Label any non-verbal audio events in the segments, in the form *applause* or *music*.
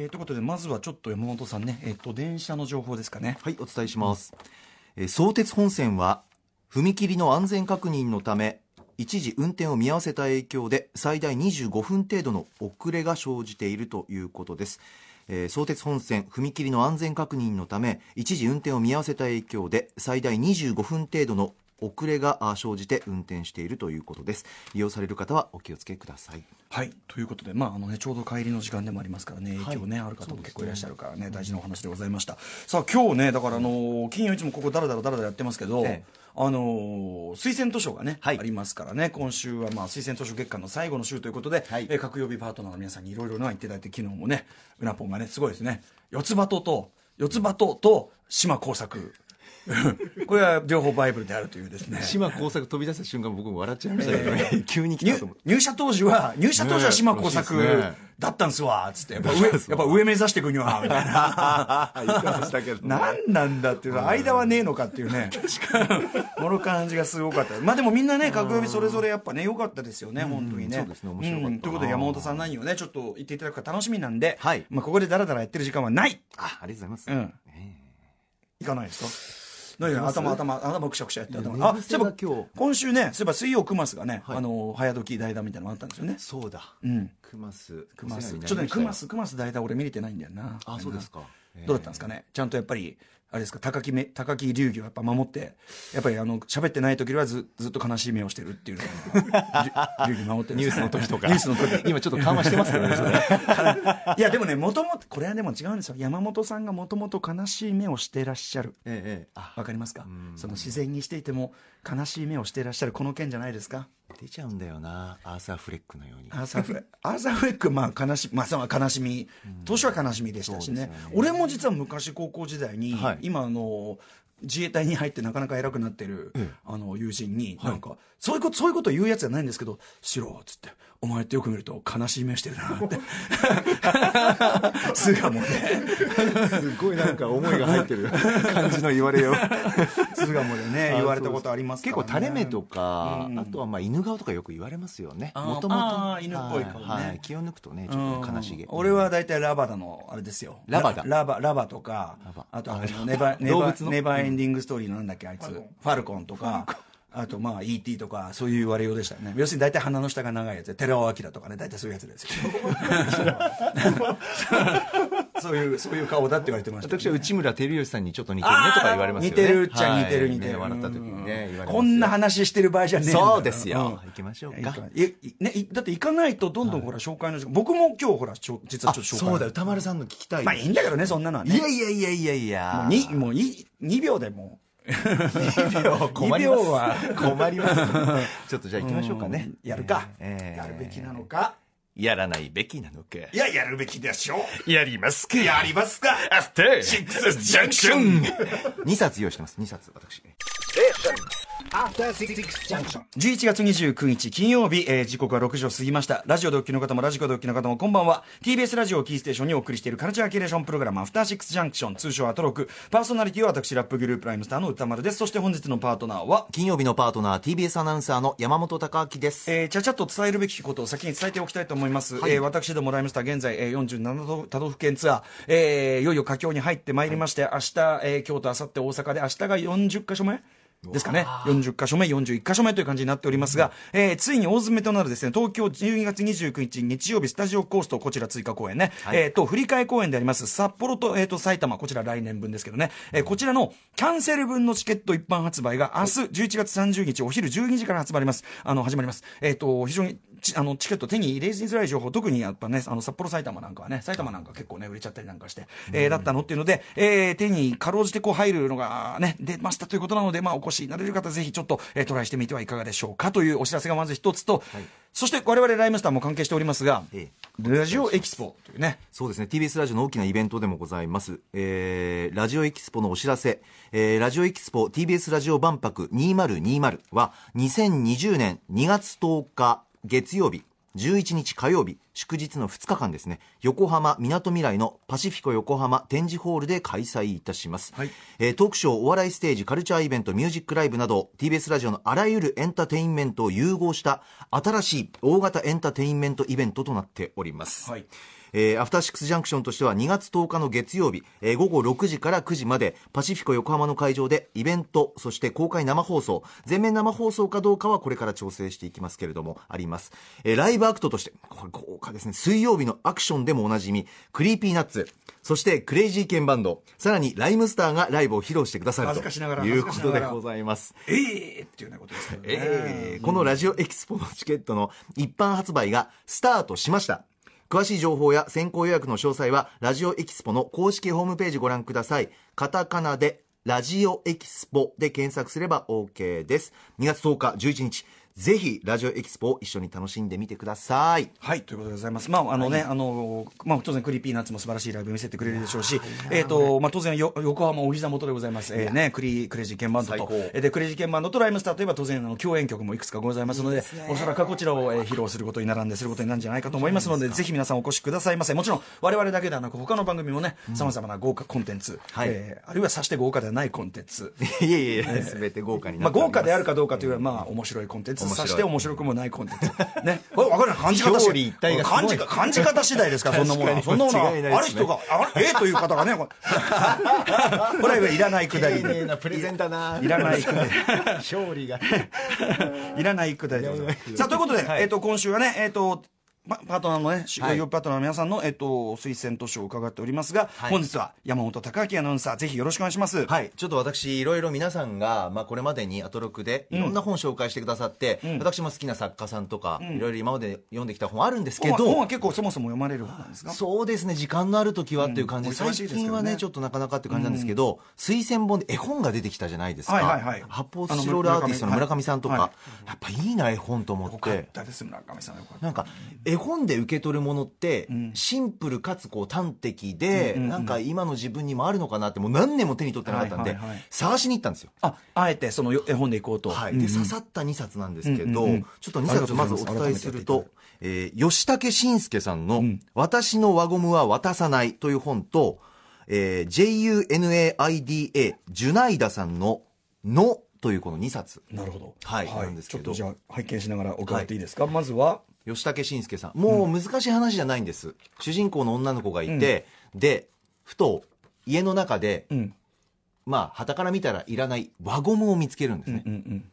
えー、ということでまずはちょっと山本さんね、えー、と電車の情報ですかね。はいお伝えします、えー、相鉄本線は踏切の安全確認のため一時運転を見合わせた影響で最大25分程度の遅れが生じているということです。えー、相鉄本線踏切の安全確認のため一時運転を見合わせた影響で最大25分程度の遅れが生じて運転しているということです。利用される方はお気をつけください。はい。ということで、まああのね、ちょうど帰りの時間でもありますからね。影響ね、はい、ある方も結構いらっしゃるからね、ね、大事なお話でございました。さあ今日ねだからあの金曜いつもここだらだらだらやってますけど、ええ。あのー、推薦図書がね、はい、ありますからね、今週はまあ推薦図書月間の最後の週ということで、はい、え各曜日パートナーの皆さんにいろいろな言っていただいて、昨日もね、うなぽんがね、すごいですね、四つ葉とと、四つ葉とと島耕作。これは両方バイブルであるというですね。島耕作飛び出した瞬間僕も笑っちゃいましたけど、ね、えー、急に来たと思入社当時は入社当時は島耕作だったんすわつって。やっぱ上やっぱ上目指していくにはみたいな。何なんだっていう間はねえのかっていうね。この感じがすごかった。まあでもみんなね各曜日それぞれやっぱね良かったですよね本当にね。そうですね面白かった、ということで山本さん何をねちょっと言っていただくか楽しみなんで、はい、まあここでダラダラやってる時間はない。あありがとうございます、うん。え。ー、いかないですか？何頭頭頭くしゃくしゃやって頭あそういえば今日。今週ねそういえば水曜クマスがね、はい、あの早時代打みたいなのあったんですよね。そうだ。うん。クマス。クマス。ちょっとねクマスクマス代打俺見れてないんだよな。あそうですか。どうだったんですかね。ちゃんとやっぱりあれですか？高木め高木流儀をやっぱ守ってやっぱりあの喋ってない時はずずっと悲しい目をしてるっていうの流儀 *laughs* 守ってるニュースの時とか。ニュースの時。*laughs* 今ちょっと緩和してますけどね *laughs* いやでもねもともとこれはでも違うんですよ。山本さんがもともと悲しい目をしてらっしゃる。ええわかりますか？その自然にしていても悲しい目をしていらっしゃるこの件じゃないですか？出ちゃうんだよなアーサー・フレックのように。アーサーフレアーサーフレックまあ悲し,、まあ、悲しみ。年は悲しみでしたしね。ね、俺も実は昔高校時代に、はい、今あの自衛隊に入ってなかなか偉くなってる、あの友人に、なんか、そういうこと、そういうこと言うやつじゃないんですけど、しろっつって、お前ってよく見ると悲しい目してるなって。*laughs* 巣鴨ね。すごいなんか思いが入ってる感じの言われよう。*laughs* 巣鴨でね、言われたことあります結構垂れ目とか、あとはまあ犬顔とかよく言われますよね。もともと。犬っぽい顔ね。気を抜くとね、ちょっと悲しげ。俺は大体ラバダの、あれですよ。ラバダラバ、ラバとか、あとネバ、ネバ、ネバエンディングストーリーのなんだっけ、あいつ。ファルコンとか。あとまあ ET とかそういう言われようでしたよね。要するに大体鼻の下が長いやつで寺尾明とかね大体そういうやつですよ。*laughs* そういうそういう顔だって言われてました、ね、私は内村照吉さんにちょっと似てるねとか言われますよね。似てるっちゃ似てる似てる、はい、笑った時にねこんな話してる場合じゃねえそうですよ、うん、行きましょうか。いね、だって行かないとどんどんほら紹介の時間、僕も今日ほら実はちょっと紹介。そうだ歌丸さんの聞きたいまあいいんだけどねそんなのはね。いやいやいやいやいや。もう 2, もう 2, 2秒でも2秒困ります。は困ります。*laughs* ちょっとじゃあ行きましょうかね、やるか、えー、やるべきなのか。やらないべきなのか。いややるべきでしょう。やりますか。やりますか。アフターシックスジャンクション2冊用意してます。2冊私11月29日金曜日、えー、時刻は6時を過ぎました。ラジオでお聞きの方もラジコでお聞きの方もこんばんは。TBS ラジオキーステーションにお送りしているカルチャーキュレーションプログラムアフターシックスジャンクション通称アトロク。パーソナリティは私ラップグループライムスターの歌丸です。そして本日のパートナーは金曜日のパートナー TBS アナウンサーの山本貴明です、えー、ちゃちゃっと伝えるべきことを先に伝えておきたいと思います、はい、えー、私どもライムスター現在、えー、47都道府県ツアー、えー、いよいよ佳境に入ってまいりまして、はい、明日、えー、京都明後日大阪で明日が40か所目ですかね。40箇所目、41箇所目という感じになっておりますが、えー、ついに大詰めとなるですね、東京12月29日日曜日スタジオコースト、こちら追加公演ね、はい、えっ、ー、と、振り替え公演であります、札幌と、えっ、ー、と、埼玉、こちら来年分ですけどね、えー、こちらのキャンセル分のチケット一般発売が明日11月30日お昼12時から発売ります。あの、始まります。えっ、ー、と、非常にちあのチケット手に入れづらい情報、特にやっぱね、あの札幌、埼玉なんかはね、埼玉なんか結構ね、売れちゃったりなんかして、えー、だったのっていうので、えー、手にかろうじてこう入るのがね、出ましたということなので、まあ、お越しになれる方、ぜひちょっと、えー、トライしてみてはいかがでしょうかというお知らせがまず一つと、はい、そして我々ライムスターも関係しておりますが、ええ、ラジオエキスポというね。そうですね、TBS ラジオの大きなイベントでもございます。えー、ラジオエキスポのお知らせ、えー、ラジオエキスポ TBS ラジオ万博2020は2020年2月10日月曜日11日火曜日、祝日の2日間ですね、横浜みなとみらいのパシフィコ横浜展示ホールで開催いたします。はい、えー、トークショー、お笑いステージ、カルチャーイベント、ミュージックライブなど、TBS ラジオのあらゆるエンターテインメントを融合した新しい大型エンターテインメントイベントとなっております。はいえーアフターシックスジャンクションとしては2月10日の月曜日、えー午後6時から9時までパシフィコ横浜の会場でイベントそして公開生放送。全面生放送かどうかはこれから調整していきますけれどもあります、えーライブアクトとしてこれ豪華ですね。水曜日のアクションでもおなじみ Creepy Nuts そしてクレイジーケンバンド。さらに RHYMESTER がライブを披露してくださるということでございます。ええっていうようなことですけどね。えーこのラジオエキスポのチケットの一般発売がスタートしました。詳しい情報や先行予約の詳細は、ラジオエキスポの公式ホームページご覧ください。カタカナで、ラジオエキスポで検索すれば OK です。2月10日11日、ぜひラジオエキスポを一緒に楽しんでみてください。はい、ということでございます。まあ、あのね、あの、まあ、当然、 Creepy Nuts も素晴らしいライブ見せてくれるでしょうし、えっ、と、まあ、当然よ、横浜お膝元でございます。えーね、クリ、クレイジーケンバンドとで、クレイジーケンバンドと RHYMESTER といえば、当然、あの、共演曲もいくつかございますので、おそらくはこちらを、えー披露することに並んで、することになるんじゃないかと思いますので、ぜひ皆さんお越しください。ませ。もちろん、我々だけではなく、他の番組もね、様々な豪華コンテンツ、はい。えーあるいはさして豪華ではないコンテンツ、いえいえすべて豪華にまあ、なっており豪華であるかどうかというよりは、まあ、面白いコンテンツ、面白いさして面白くもないコンテンツ。*laughs* ね。これ、わかる感じ方表裏一体がすごい感じ、感じ方次第ですから、そんなものそんなものは、ある人が、あれ、え？という方がね、これ *laughs* これはいらないくだりで。なプレゼンだな。いらないくだり。*laughs* 勝利が。いらないくだりでございます。さあ、ということで、はいえっと、今週はね、えっと、パパートナーのね、はい。よパートナーの皆さんの、えっと、推薦図書を伺っておりますが、はい。本日は山本隆明アナウンサー、ぜひよろしくお願いします。はい、ちょっと私、いろいろ皆さんが、まあ、これまでにアトロクでいろんな本紹介してくださって、私も好きな作家さんとか、いろいろ今まで読んできた本あるんですけ本は本ど、は結構そもそも読まれる本なんですか？そうですね、時間のある時はっていう感じで、うん。最近はね、ちょっとなかなかっていう感じなんですけど、推薦本で絵本が出てきたじゃないですか。はいはいはい。発泡スチロールアーティストの村上さんとか、はい。やっぱいいな、絵本と思っ。よかってたです、村上さん。よかった。なんか絵本で受け取るものってシンプルかつこう端的でなんか今の自分にもあるのかなってもう何年も手に取ってなかったんではいはいはい探しに行ったんですよ。あ、あえてそのよ絵本でいこうと。はい、うんで刺さった2冊なんですけど、ちょっと2ありがとう冊まずお伝えすると、えー吉武慎介さんの「私の輪ゴムは渡さない」という本と、えー JUNAIDA ジュナイダさんの「の」というこの2冊。なるほど。はいなんですけど。ちょっとじゃあ拝見しながら伺っていいですか？まずは、吉武慎介さん。もう難しい話じゃないんです、主人公の女の子がいて、でふと家の中で、うん。まあ傍から見たらいらない輪ゴムを見つけるんですね、うんうん。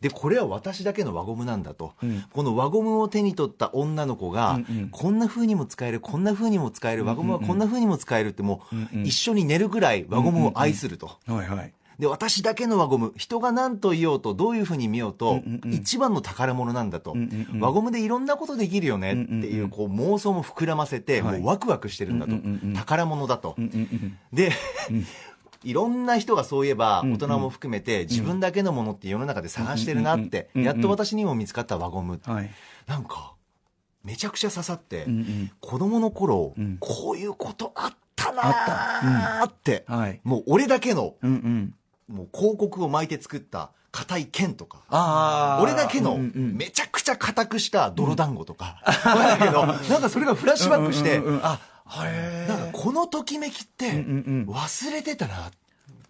でこれは私だけの輪ゴムなんだと、ん。この輪ゴムを手に取った女の子が、うんうん。こんな風にも使えるこんな風にも使える輪ゴムはこんな風にも使えるってもう、うんうん一緒に寝るぐらい輪ゴムを愛すると、はいはい。で私だけの輪ゴム人が何と言おうとどういう風に見ようと、うんうんうん。一番の宝物なんだと、んうんうん。輪ゴムでいろんなことできるよねっていう,、うんうんうん。こう妄想も膨らませて、はい。もうワクワクしてるんだと、うんうんうんうん。宝物だと、うんうんうん。で、いろんな人がそういえば、ん大人も含めて、自分だけのものって世の中で探してるなって、うんうんうんやっと私にも見つかった輪ゴム。はい。なんか、めちゃくちゃ刺さって、うんうん。子供の頃、ん。こういうことあったなあーって、はい。もう俺だけの、うんうん。もう広告を巻いて作った硬い剣とか、ああ。俺だけのうんうんめちゃくちゃ硬くした泥団子とか、だけど、*laughs* なんかそれがフラッシュバックして、うんうんうんあ、へなんかこのときめきってうんうん忘れてたなっ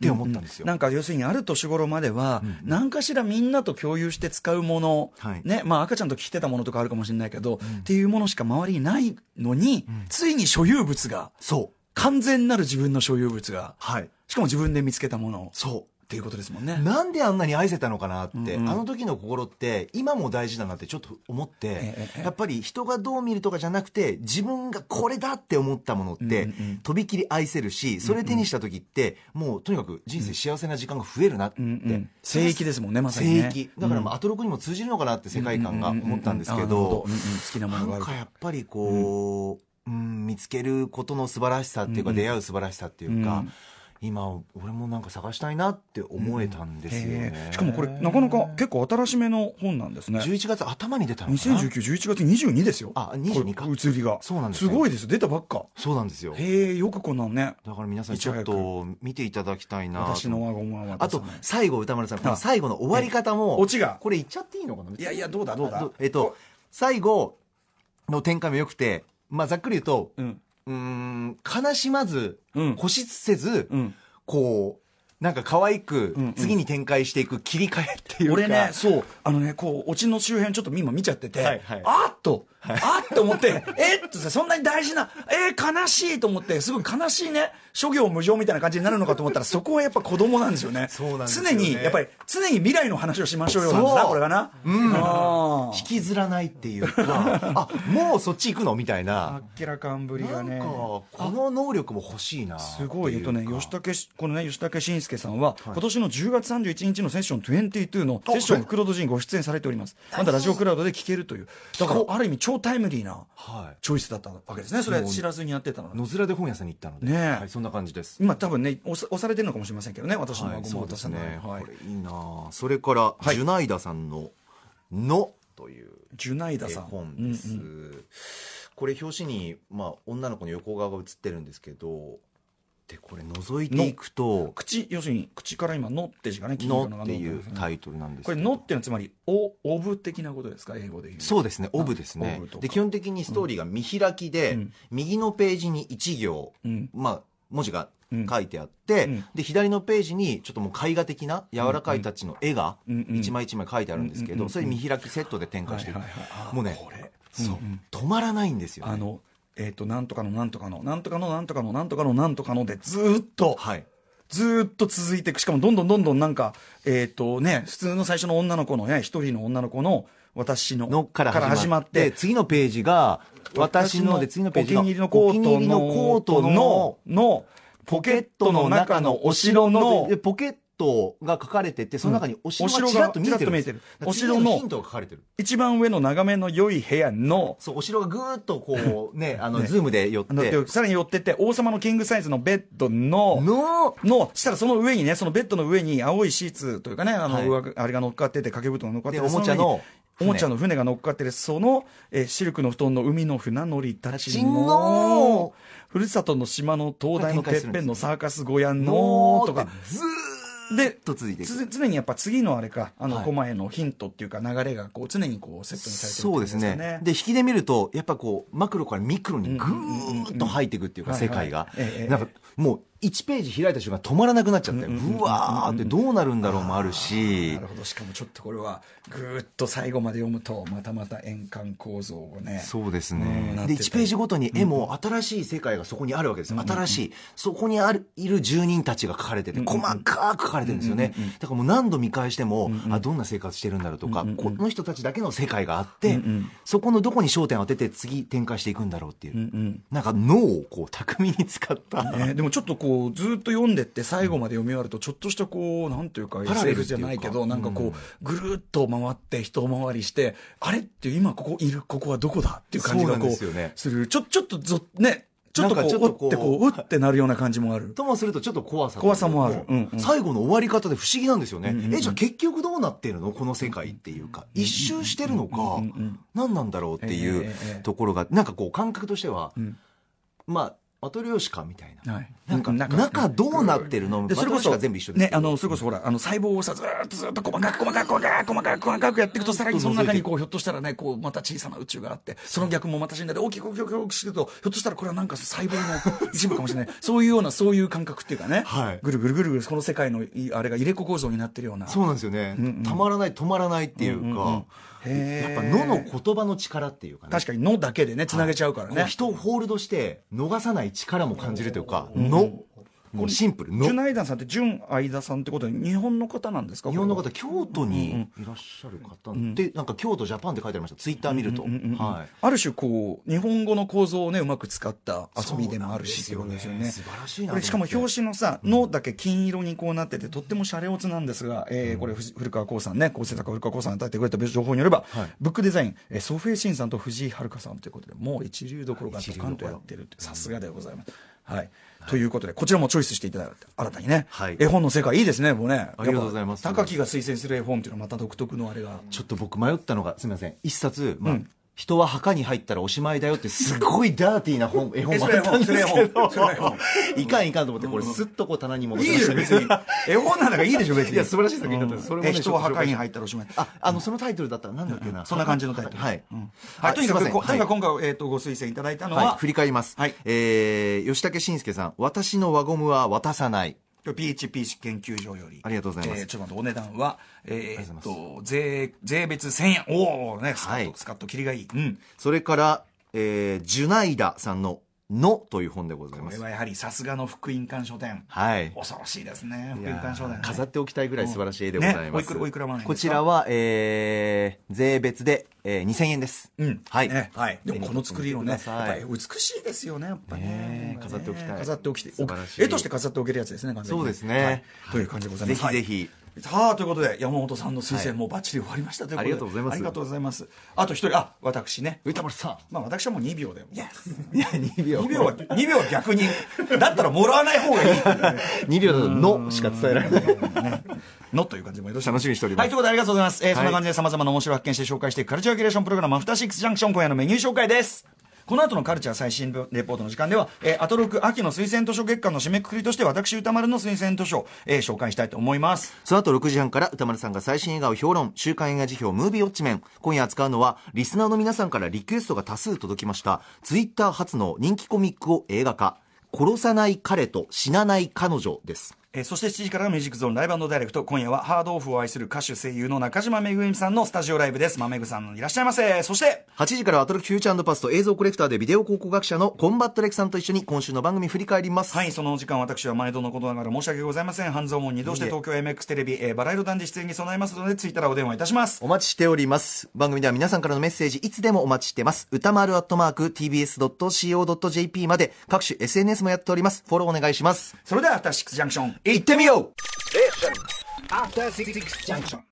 て思ったんですよ。なんか要するにある年頃までは、何かしらみんなと共有して使うもの、はい。ね、まあ赤ちゃんと着てたものとかあるかもしれないけど、っていうものしか周りにないのに、ついに所有物が、そう。完全なる自分の所有物が、はい。しかも自分で見つけたものそっていうことですもんね。う。なんであんなに愛せたのかなって、うん。うんあの時の心って今も大事だなってちょっと思って、やっぱり人がどう見るとかじゃなくて自分がこれだって思ったものって、とびきり愛せるしそれ手にした時って、もうとにかく人生幸せな時間が増えるなって、うんうん。聖域ですもんね、まさにね。聖域。だからまあアトロクにも通じるのかなって世界観が思ったんですけどうんうん。好きなものがある。なんかやっぱりこう、うん。見つけることの素晴らしさっていうか、出会う素晴らしさっていうか、うん今俺もなんか探したいなって思えたんですよね、へえしかもこれ、なかなか結構新しめの本なんですね。11月頭に出たのかな？2019、11月22ですよ。あ22か移りが。そうなんですよすごいです。出たばっか。そうなんですよへえ、よくこんなんね。だから皆さんちょっと見ていただきたいなと私の輪ゴムは渡あと最後歌丸さんこの最後の終わり方もオチがこれ言っちゃっていいのかな？いやいや、どうだどうだ。えっと最後の展開も良くてまあざっくり言うとうん。うーん悲しまずうん。固執せず、うん。こうなんか可愛くうんうん。次に展開していく切り替えっていうか、俺ね、そう、あのね、こう、オチの周辺ちょっと今見ちゃってて、はいはい。あっと、あっと思って、*laughs* えっとさ、そんなに大事な、えー悲しいと思って、すごい悲しいね、諸行無常みたいな感じになるのかと思ったら、そこはやっぱ子供なんですよね。そうなんですよね常に、やっぱり、常に未来の話をしましょうよなんですな、これがな。うん。あ引きずらないっていうか *laughs* あもうそっち行くのみたいなあっけらかんぶりがね。なんかこの能力も欲しいなすごい、えっとね、吉武し、このね、吉武慎介さんは、今年の10月31日のセッション22のセッション袋戸寺にご出演されております。まだラジオクラウドで聞けるという。だから、ある意味超タイムリーなはい。チョイスだったわけですね。それ知らずにやってたのね野面で本屋さんに行ったので、ねえ。はい、そんな感じです。今多分ね、押されてるのかもしれませんけどね、私のはい、孫そうですも渡さない。ね、はい。こ。れいいなあ。それから、はい。ジュナイダさんの「の」というジュナイダ絵さん。本です、うんうん。これ表紙に、まあ、女の子の横顔が写ってるんですけどでこれ覗いていくと口、要するに、口から今、のって字がね、「黄色がの」っていうのタイトルなんですこれ、のっていうのはつまり、お、オブ的なことですか、英語で言う。そうですね、オブですオねで、基本的にストーリーが見開きで、うん。右のページに1行、うん。まあ、文字がうん。書いてあって、うん。で、左のページに、ちょっともう絵画的な柔らかいタッチの絵が、一枚一枚書いてあるんですけど、それ見開きセットで展開してる。もうねそう止まらないんですよね。あの、えっ、と、なんとかのなんとかの、なんとかのなんとかのなんとかのなんとかので、ずーっと、はい。ずーっと続いていく。しかも、どんどんどんどんなんか、えっ、とね、普通の最初の女の子のね、一人の女の子の、私の、のから始まって、次のページが、私ので、次のページが、お気に入りのコートの、のコートの、の、ポケットの中のお城ので、ポケットが書かれてて、その中にお城がちらっと見えてるお城の次ヒントが書かれてる。一番上の眺めの良い部屋の、そう、お城がぐーっとこう、*laughs* ね、あの、ズームで寄って、さらに寄ってって、王様のキングサイズのベッドの、の、の、したらその上にね、そのベッドの上に青いシーツというかね、あの、はい。上あれが乗っかってて、掛け布団が乗っかってて、でおもちゃのお船。もちゃの船が乗っかってる、その、えーシルクの布団の海の船乗りたちのの、ふるさとの島の灯台のてっぺんのサーカス小屋のの、とかずーで常にやっぱ次のあれか、あの、はい。コマへのヒントっていうか流れがこう常にこうセットにされてるそうですね。で、引きで見ると、やっぱこう、マクロからミクロにぐーっと入っていくっていうか、うん世界が。なんか、もう、1ページ開いた瞬間止まらなくなっちゃって、うわーってどうなるんだろうもあるしなる、ほどしかもちょっとこれはぐーっと最後まで読むとまたまた円環構造をねそうですうんね。で、なってて1ページごとに絵も新しい世界がそこにあるわけですよ。新しい。そこにある、いる住人たちが書かれてて、細かく書かれてるんですよね。だからもう何度見返しても、あ、どんな生活してるんだろうとか、この人たちだけの世界があって、そこのどこに焦点を当てて次展開していくんだろうっていう。なんか脳をこう巧みに使った。ね、でもちょっとこうずーっと読んでって最後まで読み終わるとちょっとしたこうなんていうか SF じゃないけどなんかこうぐるーっと回って一回りしてあれって今ここいるここはどこだっていう感じがこうする。ちょちょっとぞねちょっとこうなんかちょっとこううってこううってなるような感じもある。ともするとちょっと怖さ怖さもある。うんうん。最後の終わり方で不思議なんですよね。え、じゃあ結局どうなってるの？この世界っていうか。一周してるのか、何なんだろうっていうところが、なんかこう感覚としては、まあ、マトリョーシカみたいな。はい。なんか、なんか中どうなってるの？でそれこそ全部一緒ねあのそれこそほらあの細胞をさずーっとずーっと細かく細かく細かく細かく細かくやっていくとさらにその中にこうひょっとしたらねこうまた小さな宇宙があってその逆もまた死んだで大きく大きく大きくしてるとひょっとしたらこれはなんか細胞の一部かもしれない。*laughs* そういうようなそういう感覚っていうかね、はい。ぐるぐるぐるぐるこの世界のいあれが入れ子構造になってるような。そうなんですよね。たまらない、止まらないっていうか、やっぱ野の言葉の力っていうかね。確かに「の」だけでねつなげちゃうからね、人をホールドして逃さない力も感じるというか、の、もうシンプル、の。純。愛田さんって純愛田さんってことで日本の方なんですか？日本の方、京都にいらっしゃる方。で、なんか京都ジャパンって書いてありました。ツイッター見ると。はい。ある種こう日本語の構造をねうまく使った遊びでもあるしっていうことですよね。素晴らしいなこれしかも表紙のさ「の」だけ金色にこうなっててとってもシャレオツなんですが、えーこれ古川光さんね構成作家古川光さんが与えてくれた情報によれば、はい。ブックデザイン、えーソフェイシンさんと藤井遥さんということでもう一流どころがドカンとやってるってさすがでございます。はい。ということで、こちらもチョイスしていただいて、新たにね、はい。絵本の世界いいですね、もうね。ありがとうございます。高木が推薦する絵本っていうのはまた独特のあれが。ちょっと僕迷ったのが、すみません。一冊、まあ、人は墓に入ったらおしまいだよってすごいダーティーな本、絵本もあったんですけど。*laughs* いかんいかんと思って、これすっとこう棚に戻いいでしょ、別に。絵本なんだからいいでしょ、別に。いや素晴らしい作品だった。ん。ですそれもねえ人は墓に入ったらおしまい。あ、あの、そのタイトルだったらなんだっけな。そんな感じのタイトル。はい。うん。はい、とにかく、すいとにかくはい。今回、えっ、と、ご推薦いただいたのはい。は、、振り返ります。はい。えー、吉武慎介さん、私の輪ゴムは渡さない。PHP 研究所より。ありがとうございますえーちょっとお値段は、えーっと税、税別1000円。おおね、スカット、はいスカット、切りがいい。うん。それから、えー、ジュナイダさんの「の」という本でございます。これはやはりさすがの福音館書店。はい。恐ろしいですね、福音館書店、ね。飾っておきたいぐらい素晴らしい絵でございます、ねおいくらおいくら万円ですか？こちらは、えー、税別で、えー、2000円です、うん。はい、ねはい。でもこの作りをね、やっぱり美しいですよね、やっぱね。ね。飾っておきたい。飾っておきて、絵として飾っておけるやつですね、そうですね。はい。という感じでございます。ぜひぜひ。はいさあ、ということで、山本さんの推薦はいもうバッチリ終わりましたということで。ありがとうございますありがとうございます。あと一人、あ、私ね。歌丸さまあ私はもう2秒で。んいや2秒2秒は、2秒は逆に、だったらもらわない方がいい。*laughs* 2秒だと「の」しか伝えられないねのという感じでもよろしい楽しみにしておりますはい、ということでありがとうございます。えーいそんな感じで様々な面白を発見して紹介していくカルチャーキュレーションプログラム、アフターシックスジャンクション今夜のメニュー紹介です。この後のカルチャー最新レポートの時間では、えー、アトロク秋の推薦図書月間の締めくくりとして私歌丸の推薦図書、えー紹介したいと思います。その後6時半から歌丸さんが最新映画を評論、週刊映画辞表ムービーウォッチメン。今夜扱うのは、リスナーの皆さんからリクエストが多数届きました、ツイッター初の人気コミックを映画化、殺さない彼と死なない彼女です。えーそして7時からのミュージックゾーンライブダイレクト。今夜はハードオフを愛する歌手声優の中島めぐみさんのスタジオライブです。まめぐさんいらっしゃいませ。そして、8時からはアトロックフューチャーパスト映像コレクターでビデオ考古学者のコンバットレクさんと一緒に今週の番組振り返ります。はい、そのお時間私は毎度のことながら申し訳ございません。半蔵門に移動して東京 MX テレビ、えーバラ色男児出演に備えますので、ツイッターお電話いたします。お待ちしております。番組では皆さんからのメッセージいつでもお待ちしてます。歌丸アットマーク tbs.co.jp まで各種 SNS もやっております。フォローお願いします。それでは、アフターシックスジャンクション、行ってみよう。